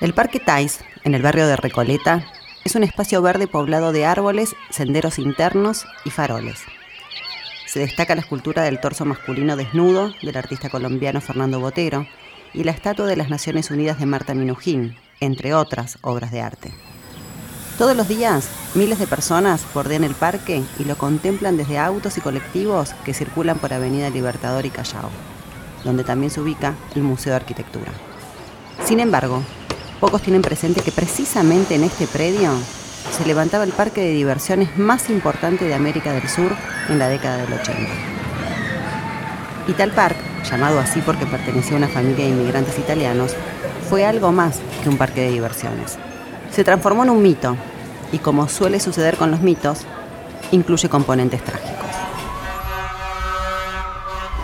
El Parque Tais, en el barrio de Recoleta, es un espacio verde poblado de árboles, senderos internos y faroles. Se destaca la escultura del torso masculino desnudo del artista colombiano Fernando Botero y la estatua de las Naciones Unidas de Marta Minujín, entre otras obras de arte. Todos los días, miles de personas bordean el parque y lo contemplan desde autos y colectivos que circulan por Avenida Libertador y Callao, donde también se ubica el Museo de Arquitectura. Sin embargo, pocos tienen presente que precisamente en este predio se levantaba el parque de diversiones más importante de América del Sur en la década del 80. Ital Park, llamado así porque pertenecía a una familia de inmigrantes italianos, fue algo más que un parque de diversiones se transformó en un mito y como suele suceder con los mitos, incluye componentes trágicos.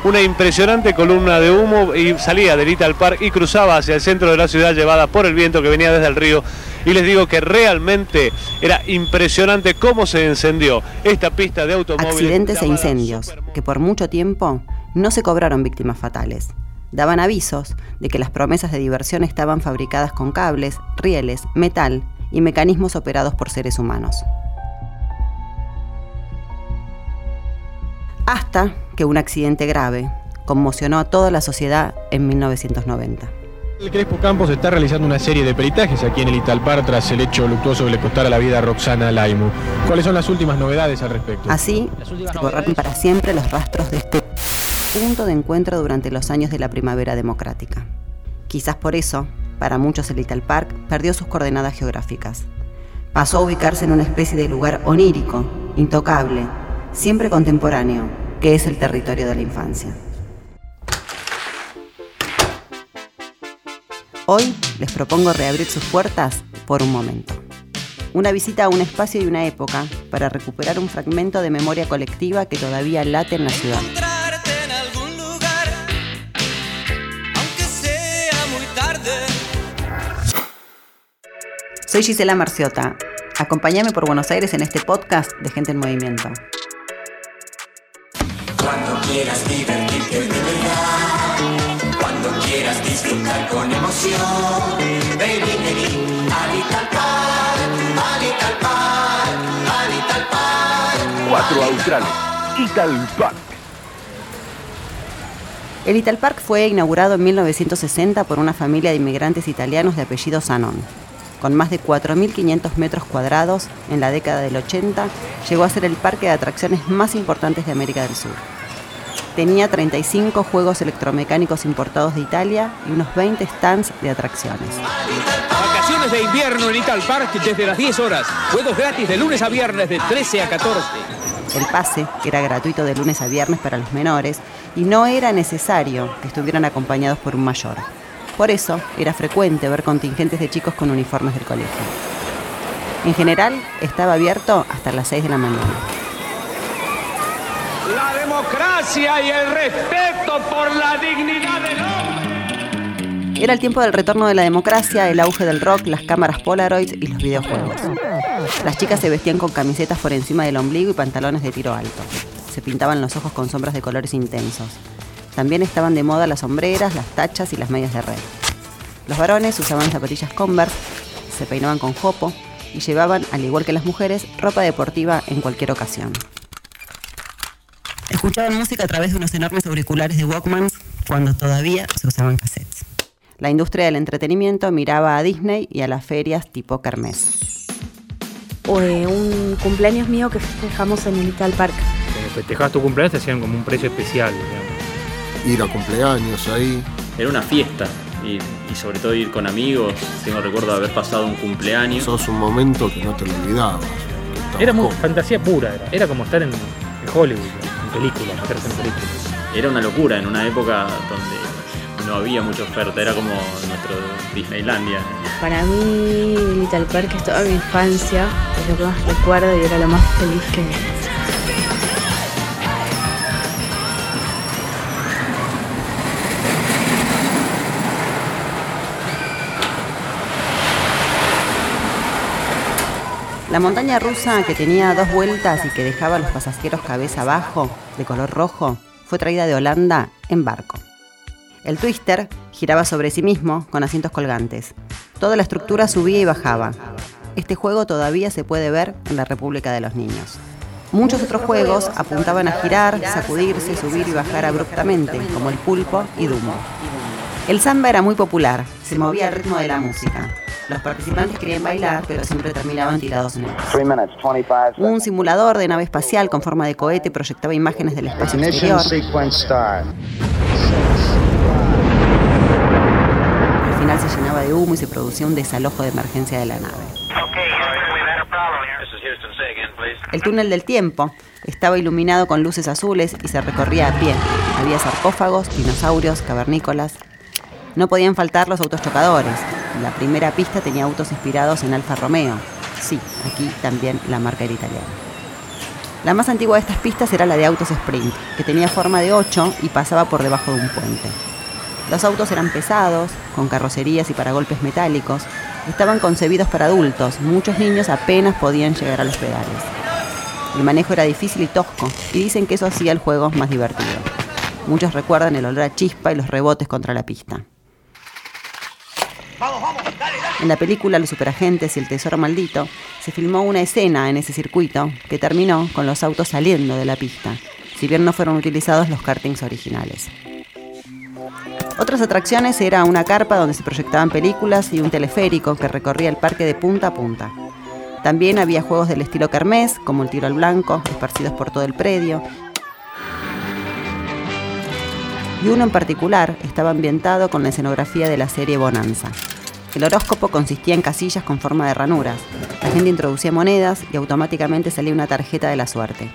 Una impresionante columna de humo y salía del Little Park y cruzaba hacia el centro de la ciudad llevada por el viento que venía desde el río. Y les digo que realmente era impresionante cómo se encendió esta pista de automóviles. Accidentes e incendios que por mucho tiempo no se cobraron víctimas fatales daban avisos de que las promesas de diversión estaban fabricadas con cables, rieles, metal y mecanismos operados por seres humanos. Hasta que un accidente grave conmocionó a toda la sociedad en 1990. El Crespo Campos está realizando una serie de peritajes aquí en el Italpar tras el hecho luctuoso que le costara la vida a Roxana Laimu. ¿Cuáles son las últimas novedades al respecto? Así, se borraron para siempre los rastros de este punto de encuentro durante los años de la primavera democrática. Quizás por eso, para muchos el Little Park perdió sus coordenadas geográficas. Pasó a ubicarse en una especie de lugar onírico, intocable, siempre contemporáneo, que es el territorio de la infancia. Hoy les propongo reabrir sus puertas por un momento. Una visita a un espacio y una época para recuperar un fragmento de memoria colectiva que todavía late en la ciudad. Soy Gisela Marciota. Acompáñame por Buenos Aires en este podcast de Gente en Movimiento. Cuando quieras divertirte de verdad, cuando quieras disfrutar con emoción, vení, vení. Cuatro australes, Ital Park. El Ital Park fue inaugurado en 1960 por una familia de inmigrantes italianos de apellido Sanon con más de 4.500 metros cuadrados en la década del 80, llegó a ser el parque de atracciones más importantes de América del Sur. Tenía 35 juegos electromecánicos importados de Italia y unos 20 stands de atracciones. Vacaciones de invierno en Ital Park desde las 10 horas. Juegos gratis de lunes a viernes de 13 a 14. El pase era gratuito de lunes a viernes para los menores y no era necesario que estuvieran acompañados por un mayor. Por eso era frecuente ver contingentes de chicos con uniformes del colegio. En general, estaba abierto hasta las 6 de la mañana. La democracia y el respeto por la dignidad del hombre. Era el tiempo del retorno de la democracia, el auge del rock, las cámaras Polaroid y los videojuegos. Las chicas se vestían con camisetas por encima del ombligo y pantalones de tiro alto. Se pintaban los ojos con sombras de colores intensos. También estaban de moda las sombreras, las tachas y las medias de red. Los varones usaban zapatillas Converse, se peinaban con jopo y llevaban, al igual que las mujeres, ropa deportiva en cualquier ocasión. Escuchaban música a través de unos enormes auriculares de Walkman cuando todavía se usaban cassettes. La industria del entretenimiento miraba a Disney y a las ferias tipo Kermés. O un cumpleaños mío que festejamos en el Park. Cuando festejabas tu cumpleaños te hacían como un precio especial, digamos ir a cumpleaños ahí. Era una fiesta y, sobre todo ir con amigos. Tengo recuerdo de haber pasado un cumpleaños. Sos un momento que no te lo olvidabas. Era muy fantasía pura, era, como estar en, Hollywood, películas, meterse en películas. Era una locura en una época donde no había mucha oferta, era como nuestro Disneylandia. Para mí Little Park es toda mi infancia, es lo que más recuerdo y era lo más feliz que, La montaña rusa, que tenía dos vueltas y que dejaba a los pasajeros cabeza abajo, de color rojo, fue traída de Holanda en barco. El twister giraba sobre sí mismo con asientos colgantes. Toda la estructura subía y bajaba. Este juego todavía se puede ver en la República de los Niños. Muchos otros juegos apuntaban a girar, sacudirse, subir y bajar abruptamente, como el pulpo y Dumbo. El samba era muy popular, se movía al ritmo de la música. Los participantes querían bailar, pero siempre terminaban tirados en el piso. Un simulador de nave espacial con forma de cohete proyectaba imágenes del espacio exterior. Al final se llenaba de humo y se producía un desalojo de emergencia de la nave. El túnel del tiempo estaba iluminado con luces azules y se recorría a pie. Había sarcófagos, dinosaurios, cavernícolas. No podían faltar los autos chocadores. La primera pista tenía autos inspirados en Alfa Romeo. Sí, aquí también la marca era italiana. La más antigua de estas pistas era la de Autos Sprint, que tenía forma de 8 y pasaba por debajo de un puente. Los autos eran pesados, con carrocerías y paragolpes metálicos. Estaban concebidos para adultos, muchos niños apenas podían llegar a los pedales. El manejo era difícil y tosco, y dicen que eso hacía el juego más divertido. Muchos recuerdan el olor a chispa y los rebotes contra la pista. En la película Los Superagentes y el Tesoro Maldito se filmó una escena en ese circuito que terminó con los autos saliendo de la pista, si bien no fueron utilizados los kartings originales. Otras atracciones era una carpa donde se proyectaban películas y un teleférico que recorría el parque de punta a punta. También había juegos del estilo kermés, como el tiro al blanco, esparcidos por todo el predio. Y uno en particular estaba ambientado con la escenografía de la serie Bonanza. El horóscopo consistía en casillas con forma de ranuras. La gente introducía monedas y automáticamente salía una tarjeta de la suerte.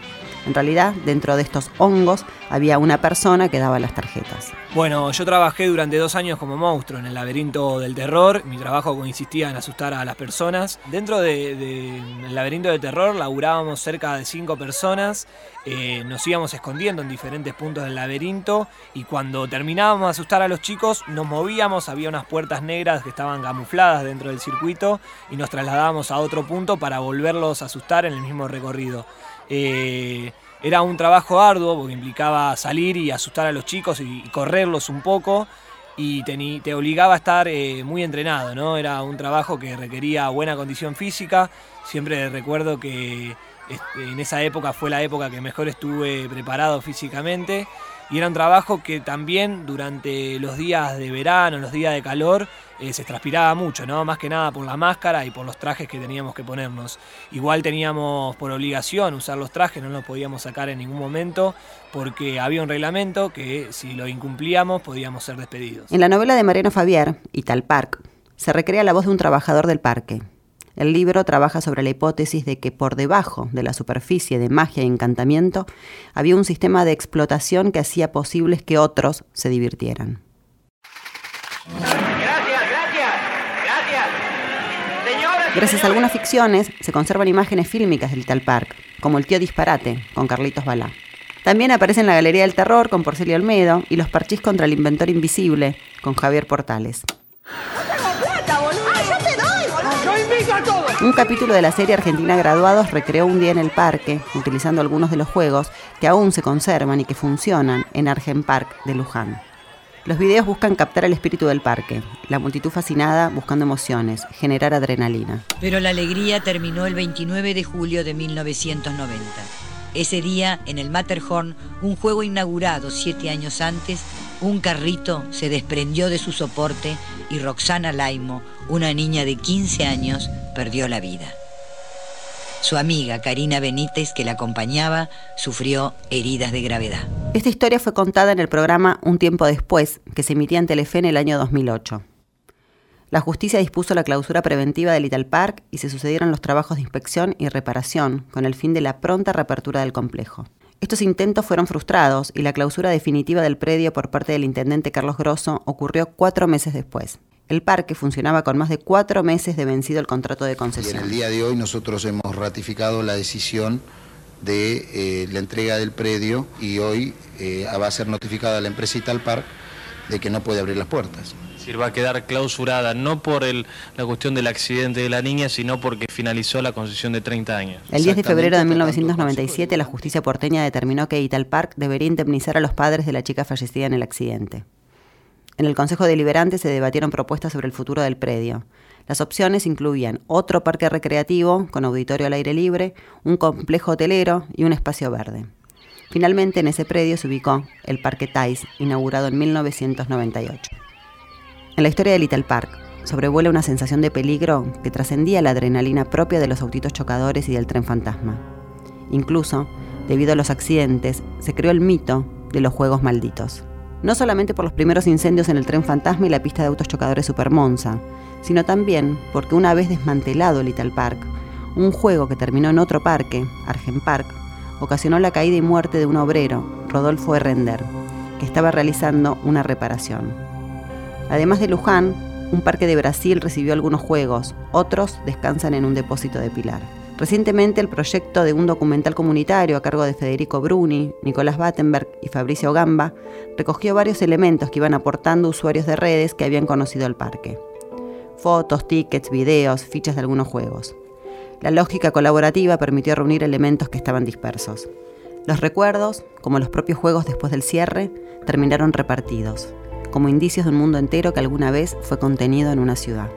En realidad, dentro de estos hongos había una persona que daba las tarjetas. Bueno, yo trabajé durante dos años como monstruo en el laberinto del terror. Mi trabajo consistía en asustar a las personas. Dentro del laberinto del terror laburábamos cerca de cinco personas. Eh, nos íbamos escondiendo en diferentes puntos del laberinto y cuando terminábamos de asustar a los chicos nos movíamos, había unas puertas negras que estaban camufladas dentro del circuito y nos trasladábamos a otro punto para volverlos a asustar en el mismo recorrido. Eh, era un trabajo arduo porque implicaba salir y asustar a los chicos y, correrlos un poco y te, obligaba a estar eh, muy entrenado, ¿no? Era un trabajo que requería buena condición física. Siempre recuerdo que este, en esa época fue la época que mejor estuve preparado físicamente y era un trabajo que también durante los días de verano, los días de calor, eh, se transpiraba mucho, ¿no? Más que nada por la máscara y por los trajes que teníamos que ponernos. Igual teníamos por obligación usar los trajes, no los podíamos sacar en ningún momento porque había un reglamento que si lo incumplíamos podíamos ser despedidos. En la novela de Mariano Fabier, Ital Park, se recrea la voz de un trabajador del parque, el libro trabaja sobre la hipótesis de que por debajo de la superficie de magia y encantamiento había un sistema de explotación que hacía posibles que otros se divirtieran. Gracias, gracias, gracias. Gracias a algunas ficciones se conservan imágenes fílmicas del Little Park, como El tío disparate con Carlitos Balá. También aparece en la Galería del Terror con Porcelio Olmedo y Los parchís contra el inventor invisible con Javier Portales. Un capítulo de la serie Argentina Graduados recreó un día en el parque, utilizando algunos de los juegos que aún se conservan y que funcionan en Argen Park de Luján. Los videos buscan captar el espíritu del parque, la multitud fascinada buscando emociones, generar adrenalina. Pero la alegría terminó el 29 de julio de 1990. Ese día, en el Matterhorn, un juego inaugurado siete años antes, un carrito se desprendió de su soporte y Roxana Laimo, una niña de 15 años, perdió la vida. Su amiga Karina Benítez, que la acompañaba, sufrió heridas de gravedad. Esta historia fue contada en el programa Un tiempo después, que se emitía en Telefe en el año 2008. La justicia dispuso la clausura preventiva del Little Park y se sucedieron los trabajos de inspección y reparación con el fin de la pronta reapertura del complejo. Estos intentos fueron frustrados y la clausura definitiva del predio por parte del intendente Carlos Grosso ocurrió cuatro meses después. El parque funcionaba con más de cuatro meses de vencido el contrato de concesión. Y en el día de hoy nosotros hemos ratificado la decisión de eh, la entrega del predio y hoy eh, va a ser notificada la empresa Italpark de que no puede abrir las puertas. Es decir, va a quedar clausurada no por la cuestión del accidente de la niña, sino porque finalizó la concesión de 30 años. El 10 de febrero de 1997, la justicia porteña determinó que Italpark debería indemnizar a los padres de la chica fallecida en el accidente. En el Consejo Deliberante se debatieron propuestas sobre el futuro del predio. Las opciones incluían otro parque recreativo con auditorio al aire libre, un complejo hotelero y un espacio verde. Finalmente en ese predio se ubicó el Parque Thais, inaugurado en 1998. En la historia de Little Park, sobrevuela una sensación de peligro que trascendía la adrenalina propia de los autitos chocadores y del tren fantasma. Incluso, debido a los accidentes, se creó el mito de los juegos malditos. No solamente por los primeros incendios en el tren fantasma y la pista de autos chocadores Super Monza, sino también porque una vez desmantelado Little Park, un juego que terminó en otro parque, Argen Park, ocasionó la caída y muerte de un obrero, Rodolfo Errender, que estaba realizando una reparación. Además de Luján, un parque de Brasil recibió algunos juegos, otros descansan en un depósito de Pilar. Recientemente el proyecto de un documental comunitario a cargo de Federico Bruni, Nicolás Battenberg y Fabricio Gamba recogió varios elementos que iban aportando usuarios de redes que habían conocido el parque. Fotos, tickets, videos, fichas de algunos juegos. La lógica colaborativa permitió reunir elementos que estaban dispersos. Los recuerdos, como los propios juegos después del cierre, terminaron repartidos, como indicios de un mundo entero que alguna vez fue contenido en una ciudad.